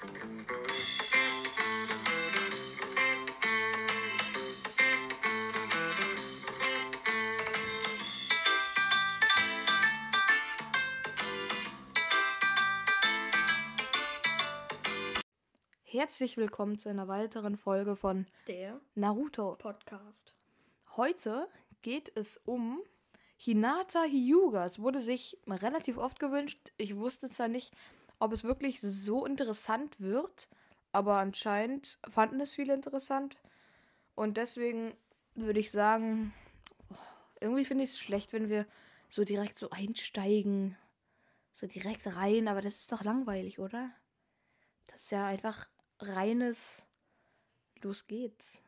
Herzlich willkommen zu einer weiteren Folge von Der Naruto. Podcast. Heute geht es um Hinata Hyuga. Es wurde sich relativ oft gewünscht. Ich wusste zwar nicht, ob es wirklich so interessant wird, aber anscheinend fanden es viele interessant. Und deswegen würde ich sagen, irgendwie finde ich es schlecht, wenn wir so direkt so einsteigen. So direkt rein, aber das ist doch langweilig, oder? Das ist ja einfach reines Los geht's.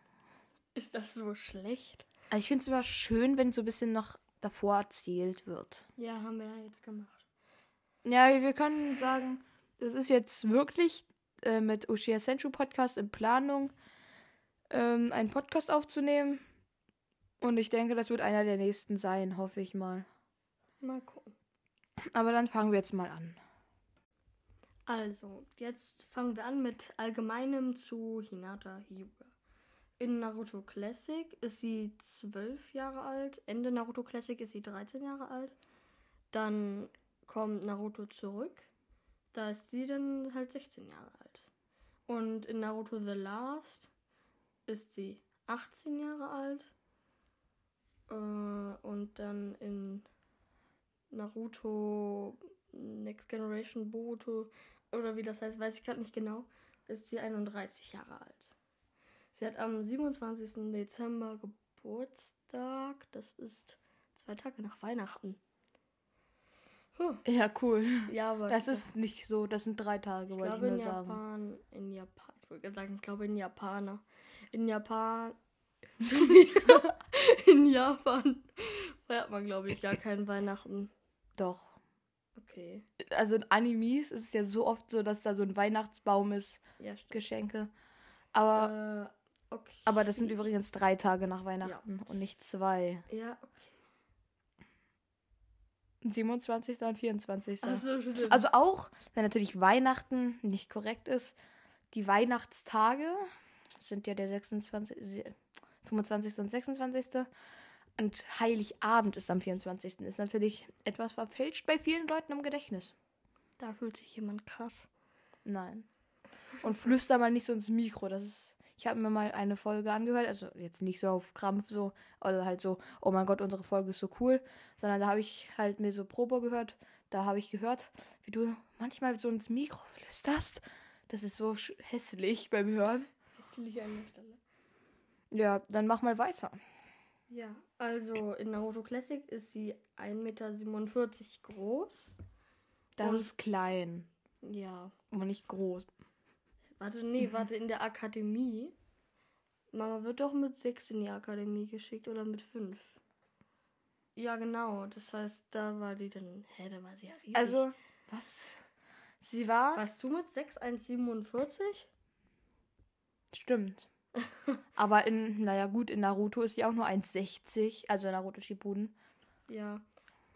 Ist das so schlecht? Also ich finde es immer schön, wenn so ein bisschen noch davor erzählt wird. Ja, haben wir ja jetzt gemacht. Ja, wir können sagen, es ist jetzt wirklich äh, mit Ushia Senchu Podcast in Planung, ähm, einen Podcast aufzunehmen. Und ich denke, das wird einer der nächsten sein, hoffe ich mal. Mal gucken. Aber dann fangen wir jetzt mal an. Also, jetzt fangen wir an mit Allgemeinem zu Hinata Hyuga. In Naruto Classic ist sie 12 Jahre alt. Ende Naruto Classic ist sie 13 Jahre alt. Dann kommt Naruto zurück. Da ist sie dann halt 16 Jahre alt. Und in Naruto The Last ist sie 18 Jahre alt. Äh, und dann in Naruto Next Generation Boruto oder wie das heißt, weiß ich gerade nicht genau, ist sie 31 Jahre alt. Sie hat am 27. Dezember Geburtstag. Das ist zwei Tage nach Weihnachten. Huh. Ja, cool. Ja, aber Das ist nicht so, das sind drei Tage, ich wollte ich glaube nur in sagen. Japan, in Japan, ich wollte gerade sagen, ich glaube in Japaner. In Japan, in Japan feiert man glaube ich gar keinen Weihnachten. Doch. Okay, Also in Animes ist es ja so oft so, dass da so ein Weihnachtsbaum ist, ja. Geschenke. Aber, Äh, okay. aber das sind übrigens drei Tage nach Weihnachten und nicht zwei. ja, okay. 27. und 24. Ach so, stimmt. Also auch, wenn natürlich Weihnachten nicht korrekt ist, die Weihnachtstage sind ja der 26, se- 25. und 26. Und Heiligabend ist am 24. Ist natürlich etwas verfälscht bei vielen Leuten im Gedächtnis. Da fühlt sich jemand krass. Nein. Und flüster mal nicht so ins Mikro. Das ist. Ich habe mir mal eine Folge angehört, also jetzt nicht so auf Krampf so, oder halt so, oh mein Gott, unsere Folge ist so cool, sondern da habe ich halt mir so Probe gehört. Da habe ich gehört, wie du manchmal so ins Mikro flüsterst. Das ist so hässlich beim Hören. Hässlich an der Stelle. Ja, dann mach mal weiter. Ja, also in Naruto Classic ist sie 1,47 Meter groß. Das ist klein, Ja. aber nicht groß. Warte, nee, warte, in der Akademie. Mama wird doch mit 6 in die Akademie geschickt oder mit 5. Ja, genau. Das heißt, da war die dann. Hä, da war sie ja riesig. Also, was? Sie war. Warst du mit 6 1,47? Stimmt. Aber in, naja, gut, in Naruto ist sie auch nur 1,60, also Naruto Shippuden. Ja.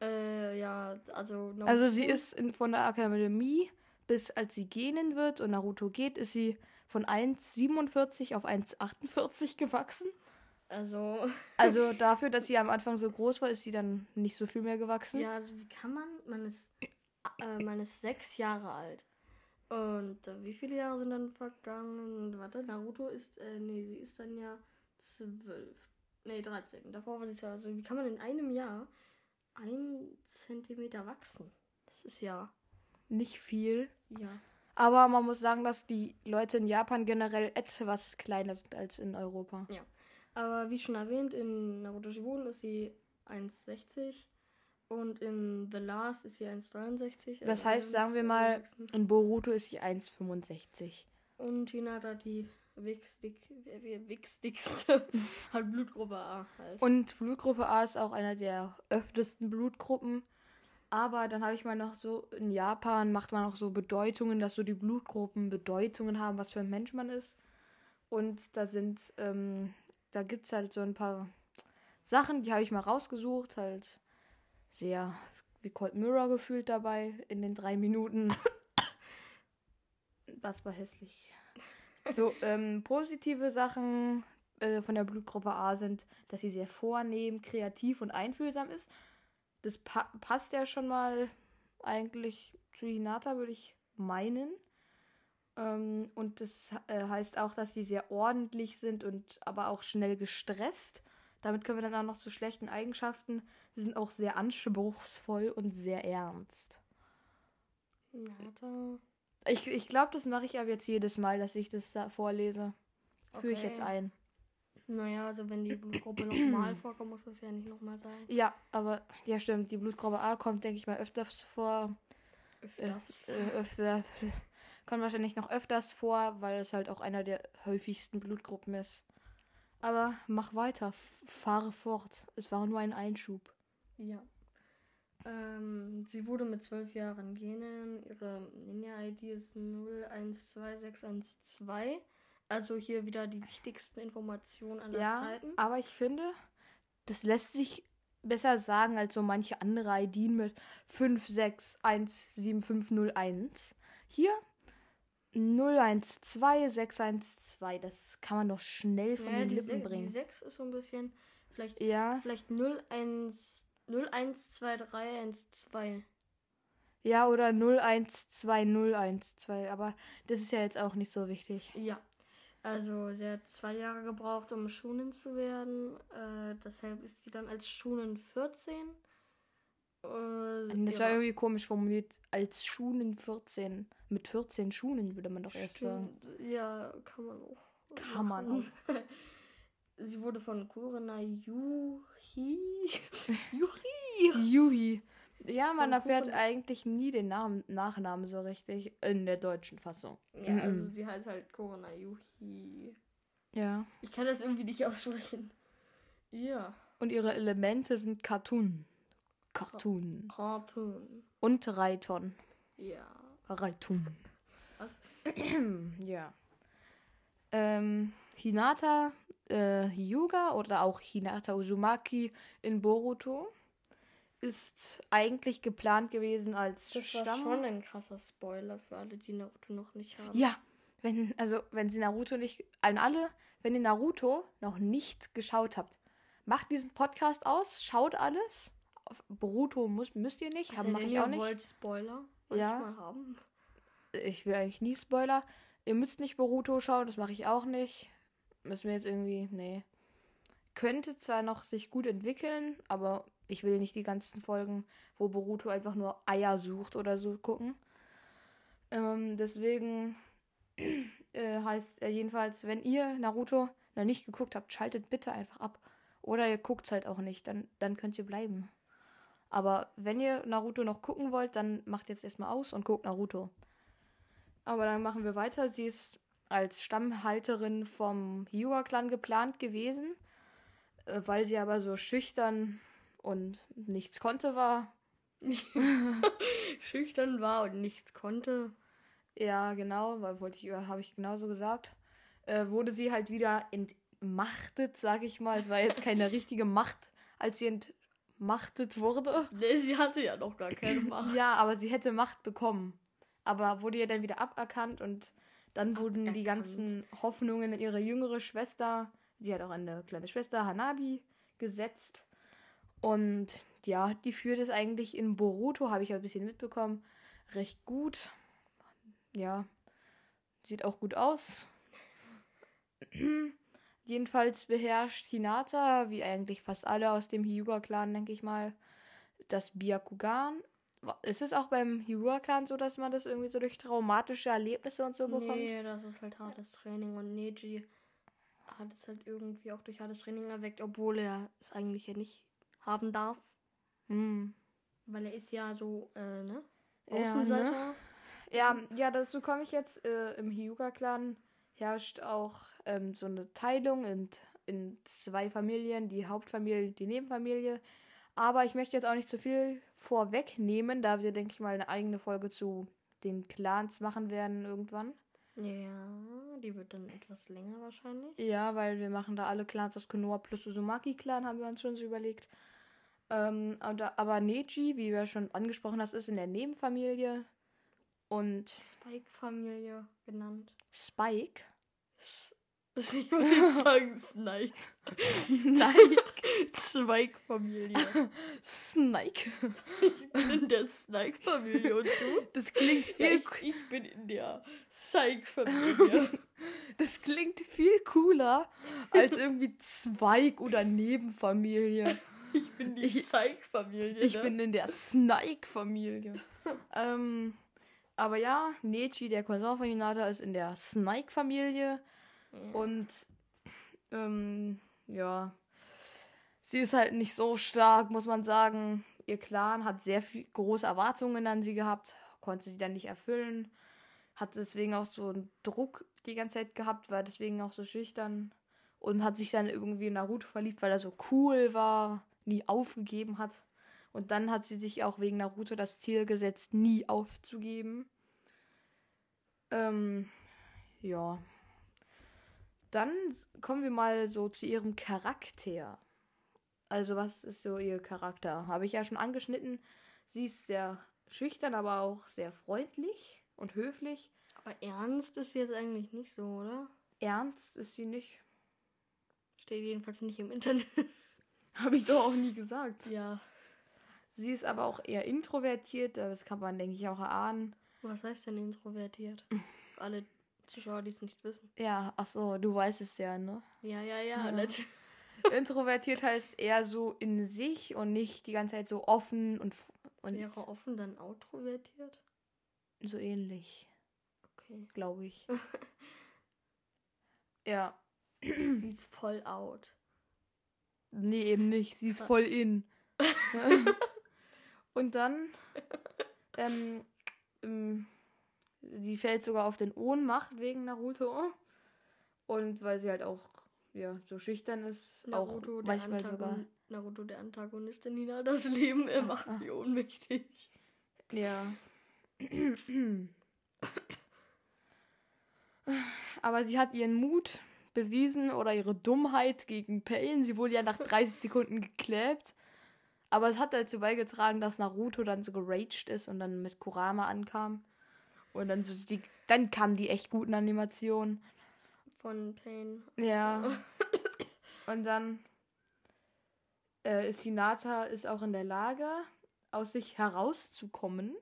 Äh, ja, also. Also sie ist in, von der Akademie bis als sie gehen wird und Naruto geht, ist sie von 1,47 auf 1,48 gewachsen. Also. Also dafür, dass sie am Anfang so groß war, ist sie dann nicht so viel mehr gewachsen. Ja, also wie kann man, man ist, äh, man ist sechs Jahre alt. Und äh, wie viele Jahre sind dann vergangen? Warte, Naruto ist, äh, nee, sie ist dann ja zwölf. Nee, 13. Davor war sie zwölf. Also wie kann man in einem Jahr ein Zentimeter wachsen? Das ist ja, Nicht viel. ja. Aber man muss sagen, dass die Leute in Japan generell etwas kleiner sind als in Europa. Aber wie schon erwähnt, in Naruto Shippuden ist sie 1,60 und in The Last ist sie 1,63. Das also heißt, sagen wir mal, in Boruto ist sie 1,65. Und Hinata die wichstig, äh, hat Blutgruppe A halt. Und Blutgruppe A ist auch einer der öftesten Blutgruppen. Aber dann habe ich mal noch so, in Japan macht man auch so Bedeutungen, dass so die Blutgruppen Bedeutungen haben, was für ein Mensch man ist. Und da sind, ähm, da gibt es halt so ein paar Sachen, die habe ich mal rausgesucht, halt sehr wie Cold Mirror gefühlt dabei in den drei Minuten. Das war hässlich. So, ähm, positive Sachen äh, von der Blutgruppe A sind, dass sie sehr vornehm, kreativ und einfühlsam ist. Das pa passt ja schon mal eigentlich zu Hinata, würde ich meinen. Ähm, und das äh, heißt auch, dass sie sehr ordentlich sind und aber auch schnell gestresst. Damit können wir dann auch noch zu schlechten Eigenschaften. Sie sind auch sehr anspruchsvoll und sehr ernst. Hinata. Ich, ich glaube, das mache ich aber jetzt jedes Mal, dass ich das da vorlese. Führe ich Okay. jetzt ein. Naja, also wenn die Blutgruppe nochmal vorkommt, muss das ja nicht nochmal sein. Ja, aber ja stimmt, die Blutgruppe A kommt, denke ich mal, öfters vor. Öfters. äh, öfter, kommt wahrscheinlich noch öfters vor, weil es halt auch einer der häufigsten Blutgruppen ist. Aber mach weiter, fahre fort. Es war nur ein Einschub. Ja. Ähm, sie wurde mit zwölf Jahren Genen. Ihre Ninja-ID ist 012612. Also hier wieder die wichtigsten Informationen aller Ja, Zeiten. aber ich finde, das lässt sich besser sagen als so manche andere IDen mit 5617501. Hier 012612. Das kann man doch schnell von Ja, den Lippen Se- die bringen. 6 ist so ein bisschen. Vielleicht, Ja, vielleicht 01, 012312. ja, oder 012012. Aber das ist ja jetzt auch nicht so wichtig. Ja. Also sie hat zwei Jahre gebraucht, um Schunen zu werden. Äh, deshalb ist sie dann als Schunen 14. Äh, Das war irgendwie komisch formuliert. Als Schunen 14. Mit 14 Schunen würde man doch erst sagen. Ja, kann man auch. Kann man machen. Sie wurde von Kurina Yuhi. Yuhi. Yuhi. Ja, man erfährt Kuchen. eigentlich nie den Namen, Nachnamen so richtig in der deutschen Fassung. Ja, also Mhm. sie heißt halt Kurina Yuhi. Ja. Ich kann das irgendwie nicht aussprechen. Ja. Und ihre Elemente sind Cartoon. Cartoon. Cartoon. Und Reiton. Ja. Reiton. Was? ja. Ähm, Hinata äh, Hyuga oder auch Hinata Uzumaki in Boruto ist eigentlich geplant gewesen als Das war Stamm. schon ein krasser Spoiler für alle, die Naruto noch nicht haben. Ja, wenn, also wenn sie Naruto nicht, an alle, wenn ihr Naruto noch nicht geschaut habt, macht diesen Podcast aus, schaut alles. Auf Boruto muss, müsst ihr nicht, haben Also, mache ich auch nicht. wollt Spoiler Ja. manchmal haben. Ich will eigentlich nie Spoiler. Ihr müsst nicht Boruto schauen, das mache ich auch nicht. Müssen wir jetzt irgendwie, nee. Könnte zwar noch sich gut entwickeln, aber ich will nicht die ganzen Folgen, wo Boruto einfach nur Eier sucht oder so gucken. Ähm, deswegen äh, heißt er jedenfalls, wenn ihr Naruto noch nicht geguckt habt, schaltet bitte einfach ab. Oder ihr guckt es halt auch nicht, dann, dann könnt ihr bleiben. Aber wenn ihr Naruto noch gucken wollt, dann macht jetzt erstmal aus und guckt Naruto. Aber dann machen wir weiter. Sie ist als Stammhalterin vom Hyuga-Clan geplant gewesen, äh, weil sie aber so schüchtern und nichts konnte war. Schüchtern war und nichts konnte. Ja, genau, weil wollte ich, habe ich genauso gesagt. Äh, wurde sie halt wieder entmachtet, sage ich mal. Es war jetzt keine richtige Macht, als sie entmachtet wurde. Nee, sie hatte ja noch gar keine Macht. Ja, aber sie hätte Macht bekommen. Aber wurde ihr dann wieder aberkannt und dann wurden die Aberkannt. ganzen Hoffnungen in ihre jüngere Schwester, sie hat auch eine kleine Schwester, Hanabi, gesetzt. Und ja, die führt es eigentlich in Boruto, habe ich ein bisschen mitbekommen, recht gut. Ja, sieht auch gut aus. Jedenfalls beherrscht Hinata, wie eigentlich fast alle aus dem Hyuga-Clan, denke ich mal, das Byakugan. Ist es auch beim Hyuga-Clan so, dass man das irgendwie so durch traumatische Erlebnisse und so bekommt? Nee, das ist halt hartes Training und Neji hat es halt irgendwie auch durch hartes Training erweckt, obwohl er es eigentlich ja nicht haben darf. Hm. Weil er ist ja so, äh, ne? Ja, ne? Außenseiter. Ja, ja, dazu komme ich jetzt. Äh, Im Hyuga-Clan herrscht auch ähm, so eine Teilung in, in zwei Familien, die Hauptfamilie und die Nebenfamilie. Aber ich möchte jetzt auch nicht zu viel vorwegnehmen, da wir, denke ich mal, eine eigene Folge zu den Clans machen werden irgendwann. Ja, die wird dann etwas länger wahrscheinlich. Ja, weil wir machen da alle Clans aus Konoha plus Uzumaki-Clan, haben wir uns schon so überlegt. Ähm, aber Neji, wie du ja schon angesprochen hast, ist in der Nebenfamilie. Und Spike-Familie genannt. Spike. Ich würde sagen Snake. Snake. Spike-Familie. Snake. Ich bin in der Snake-Familie und du? Das klingt Ja, viel, ich, ich bin in der Psych-Familie. das klingt viel cooler als irgendwie Zweig oder Nebenfamilie. Ich bin die Ich- Psych-Familie. Ich ne? bin in der Snake-Familie. ähm, aber ja, Nechi, der Cousin von Hinata, ist in der Snake-Familie. Und ähm, ja, sie ist halt nicht so stark, muss man sagen. Ihr Clan hat sehr viel große Erwartungen an sie gehabt, konnte sie dann nicht erfüllen. Hat deswegen auch so einen Druck die ganze Zeit gehabt, war deswegen auch so schüchtern. Und hat sich dann irgendwie in Naruto verliebt, weil er so cool war, nie aufgegeben hat. Und dann hat sie sich auch wegen Naruto das Ziel gesetzt, nie aufzugeben. Ähm, ja. Dann kommen wir mal so zu ihrem Charakter. Also, was ist so ihr Charakter? Habe ich ja schon angeschnitten. Sie ist sehr schüchtern, aber auch sehr freundlich und höflich. Aber ernst ist jetzt eigentlich nicht so, oder? Ernst ist sie nicht. Steht jedenfalls nicht im Internet. Habe ich doch auch nie gesagt. Ja. Sie ist aber auch eher introvertiert. Das kann man, denke ich, auch erahnen. Was heißt denn introvertiert? Für alle Zuschauer, die es nicht wissen. Ja, ach so, du weißt es ja, ne? Ja, ja, ja. Ja. natürlich. Introvertiert heißt eher so in sich und nicht die ganze Zeit so offen und, und Wäre offen dann outrovertiert? so ähnlich, Okay. glaube ich. ja, Sie ist voll out. Nee, eben nicht. Sie ist voll in. und dann, ähm, ähm, sie fällt sogar auf den Ohnmacht wegen Naruto. Und weil sie halt auch, ja, so schüchtern ist, Naruto, auch der manchmal Antagon- sogar. Naruto, der Antagonist in Nina, das Leben, er macht ah. sie ohnmächtig. Ja. Aber sie hat ihren Mut bewiesen oder ihre Dummheit gegen Pain. Sie wurde ja nach 30 Sekunden gekläbt. Aber es hat dazu beigetragen, dass Naruto dann so geraged ist und dann mit Kurama ankam. Und dann so die, dann kamen die echt guten Animationen. Von Pain. Ja. Und dann äh, ist Hinata ist auch in der Lage, aus sich herauszukommen,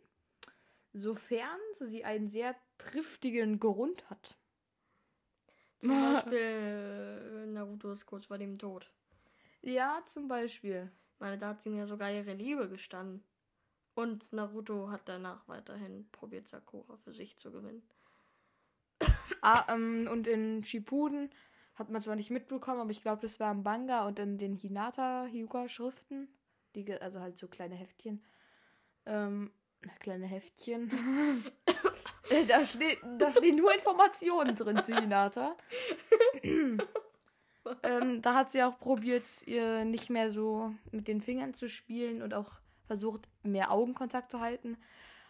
sofern sie einen sehr triftigen Grund hat. Zum Beispiel äh, Naruto ist kurz vor dem Tod. Ja, zum Beispiel. Meine, da hat sie mir sogar ihre Liebe gestanden. Und Naruto hat danach weiterhin probiert, Sakura für sich zu gewinnen. Ah, ähm, und in Shippuden hat man zwar nicht mitbekommen, aber ich glaube, das war im Manga und in den Hinata-Hyuga-Schriften, also halt so kleine Heftchen, ähm, kleine Heftchen, da, steht, da stehen nur Informationen drin zu Hinata. ähm, da hat sie auch probiert, ihr nicht mehr so mit den Fingern zu spielen und auch versucht, mehr Augenkontakt zu halten.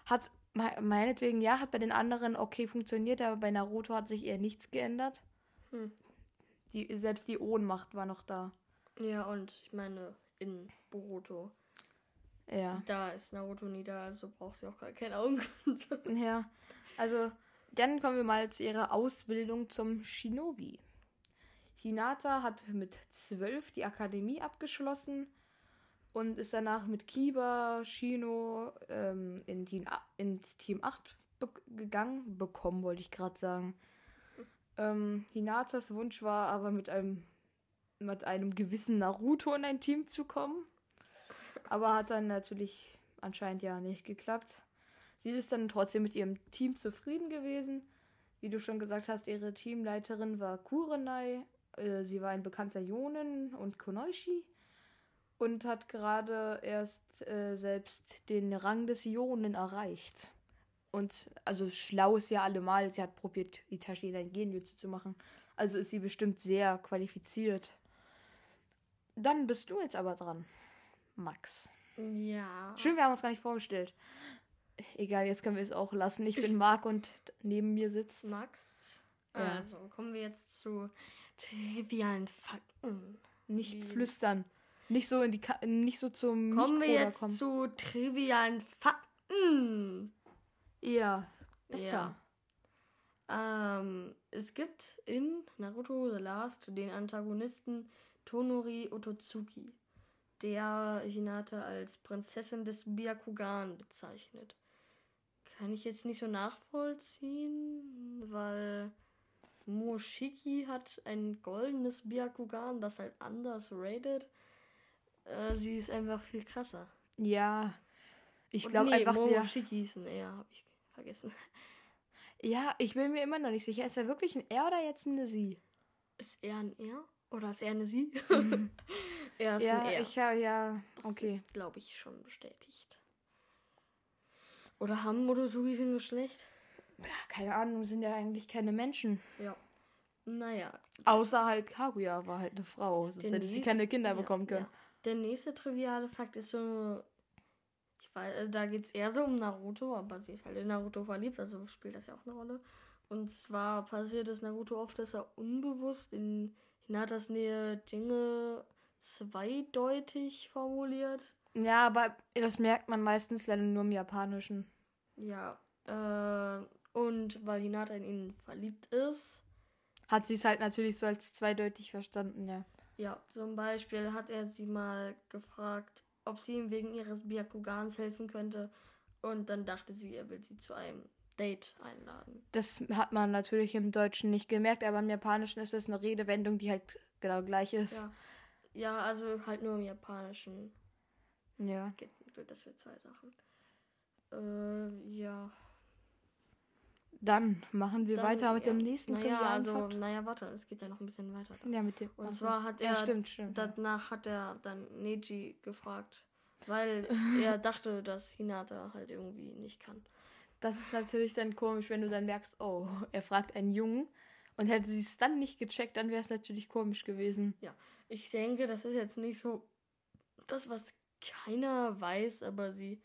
Hat me- meinetwegen, ja, hat bei den anderen okay funktioniert, aber bei Naruto hat sich eher nichts geändert. Hm. Die, selbst die Ohnmacht war noch da. Ja, und ich meine, in Boruto, Ja. da ist Naruto nie da, also braucht sie auch gar keine Augenkontakt. Ja. Also, dann kommen wir mal zu ihrer Ausbildung zum Shinobi. Hinata hat mit zwölf die Akademie abgeschlossen und ist danach mit Kiba, Shino ähm, in die, ins Team 8 be gegangen. Bekommen, wollte ich gerade sagen. Ähm, Hinatas Wunsch war aber mit einem, mit einem gewissen Naruto in ein Team zu kommen. Aber hat dann natürlich anscheinend ja nicht geklappt. Sie ist dann trotzdem mit ihrem Team zufrieden gewesen. Wie du schon gesagt hast, ihre Teamleiterin war Kurenai. Äh, sie war ein bekannter Jonen und Konoishi. Und hat gerade erst äh, selbst den Rang des Jonen erreicht. Und also schlau ist ja allemal. Sie hat probiert, Itachi in ein Genjutsu zu machen. Also ist sie bestimmt sehr qualifiziert. Dann bist du jetzt aber dran, Max. Ja. Schön, wir haben uns gar nicht vorgestellt. Egal, jetzt können wir es auch lassen. Ich bin Marc und neben mir sitzt. Max. Ja. Also, kommen wir jetzt zu trivialen Fakten. Nicht Wie- flüstern. Nicht so in die Ka nicht so zum Kommen wir jetzt kommen. zu trivialen Fakten. Ja, besser. Ähm, es gibt in Naruto The Last den Antagonisten Tonori Ototsuki, der Hinata als Prinzessin des Byakugan bezeichnet. Kann ich jetzt nicht so nachvollziehen, weil Moshiki hat ein goldenes Byakugan, das halt anders rated. Äh, sie ist einfach viel krasser. Ja. Ich glaube nee, einfach, der. Momoshiki ist ein Er, hab ich vergessen. Ja, ich bin mir immer noch nicht sicher. Ist er wirklich ein Er oder jetzt eine Sie? Ist er ein Er? Oder ist er eine Sie? Mhm. er ist ja, ein Er. ich habe ja. Das Okay. ist, glaube ich, schon bestätigt. Oder haben Motosuris ein Geschlecht? Ja, keine Ahnung, sind ja eigentlich keine Menschen. Ja. Naja. Außer halt Kaguya war halt eine Frau. Sonst hätte sie nächste- keine Kinder ja, bekommen können. Ja. Der nächste triviale Fakt ist so. Ich weiß, äh, da geht es eher so um Naruto, aber sie ist halt in Naruto verliebt, also spielt das ja auch eine Rolle. Und zwar passiert es Naruto oft, dass er unbewusst in Hinatas Nähe Dinge zweideutig formuliert. Ja, aber das merkt man meistens leider nur im Japanischen. Ja. Äh, und weil Hinata in ihn verliebt ist, Hat sie es halt natürlich so als zweideutig verstanden, ja. Ja, zum Beispiel hat er sie mal gefragt, ob sie ihm wegen ihres Byakugans helfen könnte. Und dann dachte sie, er will sie zu einem Date einladen. Das hat man natürlich im Deutschen nicht gemerkt, aber im Japanischen ist es eine Redewendung, die halt genau gleich ist. Ja. Ja, also halt nur im Japanischen Ja. das für zwei Sachen. Äh, ja. Dann machen wir Dann, weiter mit ja. dem nächsten naja, also, Fakt. naja, warte, es geht ja noch ein bisschen weiter. Da. Ja, mit dem. Und ach so. zwar hat er Ja, stimmt, stimmt. ja. danach hat er dann Neji gefragt, weil er dachte, dass Hinata halt irgendwie nicht kann. Das ist natürlich dann komisch, wenn du dann merkst, oh, er fragt einen Jungen. Und hätte sie es dann nicht gecheckt, dann wäre es natürlich komisch gewesen. Ich denke, das ist jetzt nicht so das, was keiner weiß, aber sie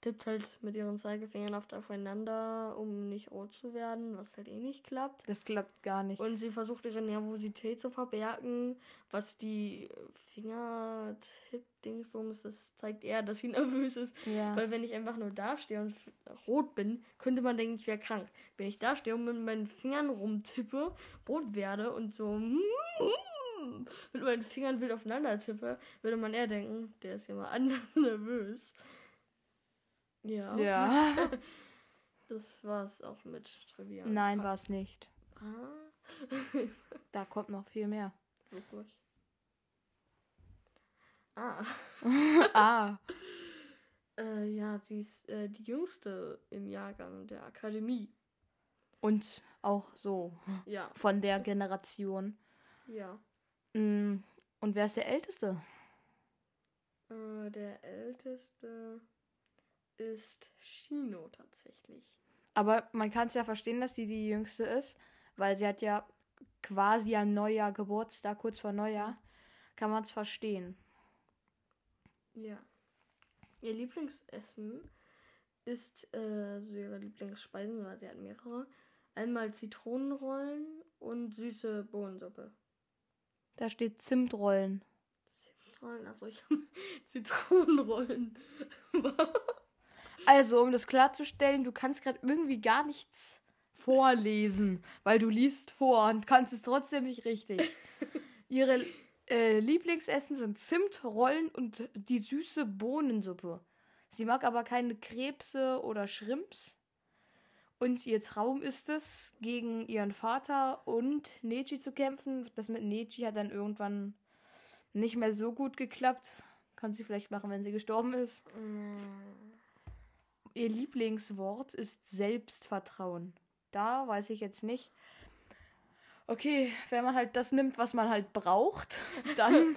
tippt halt mit ihren Zeigefingern oft aufeinander, um nicht rot zu werden, was halt eh nicht klappt. Das klappt gar nicht. Und sie versucht ihre Nervosität zu verbergen, was die Fingertipp-Dingsbums, das zeigt eher, dass sie nervös ist. Ja. Weil wenn ich einfach nur dastehe und rot bin, könnte man denken, ich wäre krank. Wenn ich dastehe und mit meinen Fingern rumtippe, rot werde und so mit meinen Fingern wild aufeinander tippe, würde man eher denken, der ist ja mal anders nervös. Ja. Ja. Das war's auch mit Trivia. Nein, war es nicht. Ah, Da kommt noch viel mehr. wirklich. Ah. ah. Äh, ja, sie ist äh, die jüngste im Jahrgang der Akademie. Und auch so Ja, von der Generation. ja. Mm, Und wer ist der Älteste? Äh, der älteste ist Shino tatsächlich. Aber man kann es ja verstehen, dass sie die Jüngste ist, weil sie hat ja quasi ein Neujahr Geburtstag, kurz vor Neujahr. Kann man es verstehen. Ja. Ihr Lieblingsessen ist äh, so ihre Lieblingsspeisen, weil sie hat mehrere. Einmal Zitronenrollen und süße Bohnensuppe. Da steht Zimtrollen. Zitronenrollen, achso, ich habe Zitronenrollen. Also, um das klarzustellen, du kannst gerade irgendwie gar nichts vorlesen, weil du liest vor und kannst es trotzdem nicht richtig. Ihre äh, Lieblingsessen sind Zimtrollen und die süße Bohnensuppe. Sie mag aber keine Krebse oder Shrimps. Und ihr Traum ist es, gegen ihren Vater und Neji zu kämpfen. Das mit Neji hat dann irgendwann nicht mehr so gut geklappt. Kann sie vielleicht machen, wenn sie gestorben ist. Ihr Lieblingswort ist Selbstvertrauen. Da weiß ich jetzt nicht. Okay, wenn man halt das nimmt, was man halt braucht, dann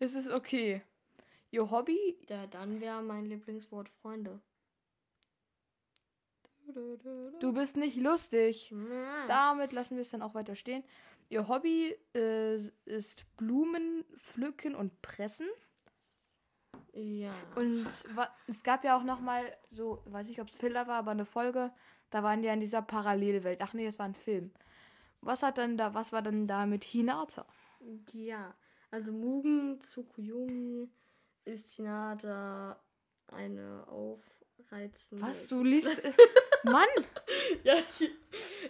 ist es okay. Ihr Hobby? Ja, dann wäre mein Lieblingswort Freunde. Du bist nicht lustig. Da. Damit lassen wir es dann auch weiter stehen. Ihr Hobby äh, ist Blumen pflücken und pressen. Ja. Und es gab ja auch noch mal so, weiß ich, ob es Filler war, aber eine Folge, da waren die ja in dieser Parallelwelt. Ach nee, das war ein Film. Was hat dann da, was war denn da mit Hinata? Ja, also Mugen Tsukuyomi ist Hinata eine aufreizende. Was, du liest Mann! Ja, ich,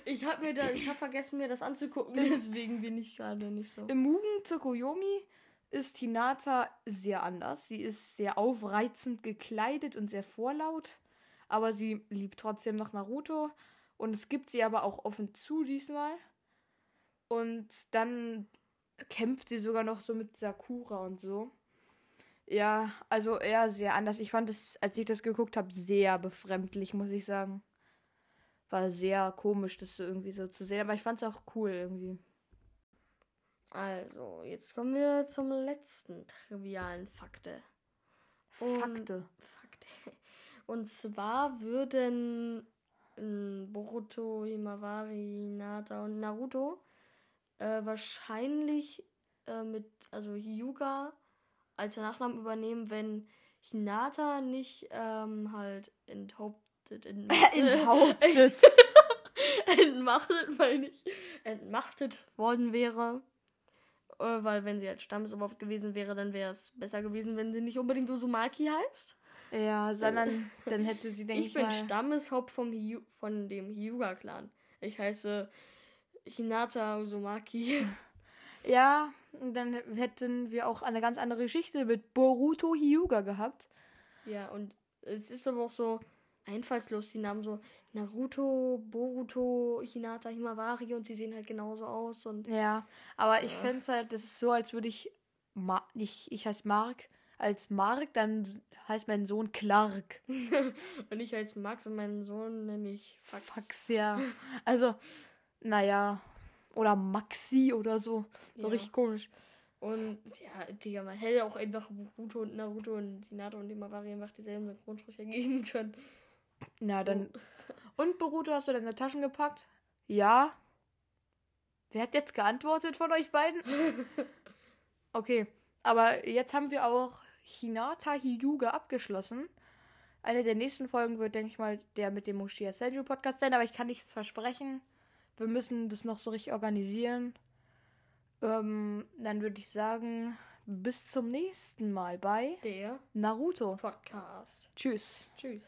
ich habe mir da, ich habe vergessen mir das anzugucken, deswegen bin ich gerade nicht so. Im Mugen Tsukuyomi ist Hinata sehr anders. Sie ist sehr aufreizend gekleidet und sehr vorlaut, aber sie liebt trotzdem noch Naruto und es gibt sie aber auch offen zu diesmal. Und dann kämpft sie sogar noch so mit Sakura und so. Ja, also eher sehr anders. Ich fand es, als ich das geguckt habe, sehr befremdlich, muss ich sagen. War sehr komisch, das so irgendwie so zu sehen, aber ich fand es auch cool irgendwie. Also, jetzt kommen wir zum letzten trivialen Fakte. Und- Fakte. Fakte. Und zwar würden ähm, Boruto, Himawari, Hinata und Naruto äh, wahrscheinlich äh, mit, also Hyuga als Nachnamen übernehmen, wenn Hinata nicht ähm, halt enthauptet, Enthauptet. entmachtet, meine ich, entmachtet worden wäre. Äh, weil wenn sie halt Stammesoberhaupt gewesen wäre, dann wäre es besser gewesen, wenn sie nicht unbedingt Uzumaki heißt. Ja, sondern dann hätte sie, denke Ich ich, bin mal... Stammeshaupt vom Hiu von dem Hyuga-Clan. Ich heiße Hinata Uzumaki. Ja, dann hätten wir auch eine ganz andere Geschichte mit Boruto Hyuga gehabt. ja, und es ist aber auch so einfallslos, die Namen so Naruto, Boruto, Hinata, Himawari und sie sehen halt genauso aus und Ja, aber ich Ja. fände es halt, das ist so, als würde ich, Ma ich, ich heiße Mark, als Mark, dann heißt mein Sohn Clark. und ich heiße Max und meinen Sohn nenne ich Fax. Fax, ja. Also, naja, oder Maxi oder so. So Ja. richtig komisch. Und ja, Digga, man hätte auch einfach Boruto und Naruto und Hinata und Himawari einfach dieselben Synchronsprecher geben können. Na, So. dann. Und Boruto, hast du deine Taschen gepackt? Ja. Wer hat jetzt geantwortet von euch beiden? Okay, aber jetzt haben wir auch Hinata Hyuga abgeschlossen. Eine der nächsten Folgen wird, denke ich mal, der mit dem Moshia Senju Podcast sein, aber ich kann nichts versprechen. Wir müssen das noch so richtig organisieren. Ähm, dann würde ich sagen, bis zum nächsten Mal bei Der Naruto. Podcast. Tschüss. Tschüss.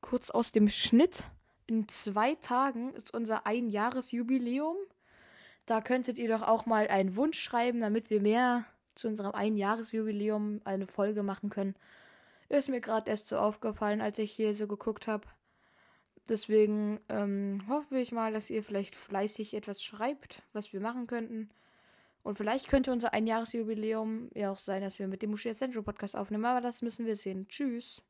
kurz aus dem Schnitt. In zwei Tagen ist unser Einjahresjubiläum. Da könntet ihr doch auch mal einen Wunsch schreiben, damit wir mehr zu unserem Einjahresjubiläum eine Folge machen können. Ist mir gerade erst so aufgefallen, als ich hier so geguckt habe. Deswegen ähm, hoffe ich mal, dass ihr vielleicht fleißig etwas schreibt, was wir machen könnten. Und vielleicht könnte unser Einjahresjubiläum ja auch sein, dass wir mit dem Mushia Central Podcast aufnehmen, aber das müssen wir sehen. Tschüss.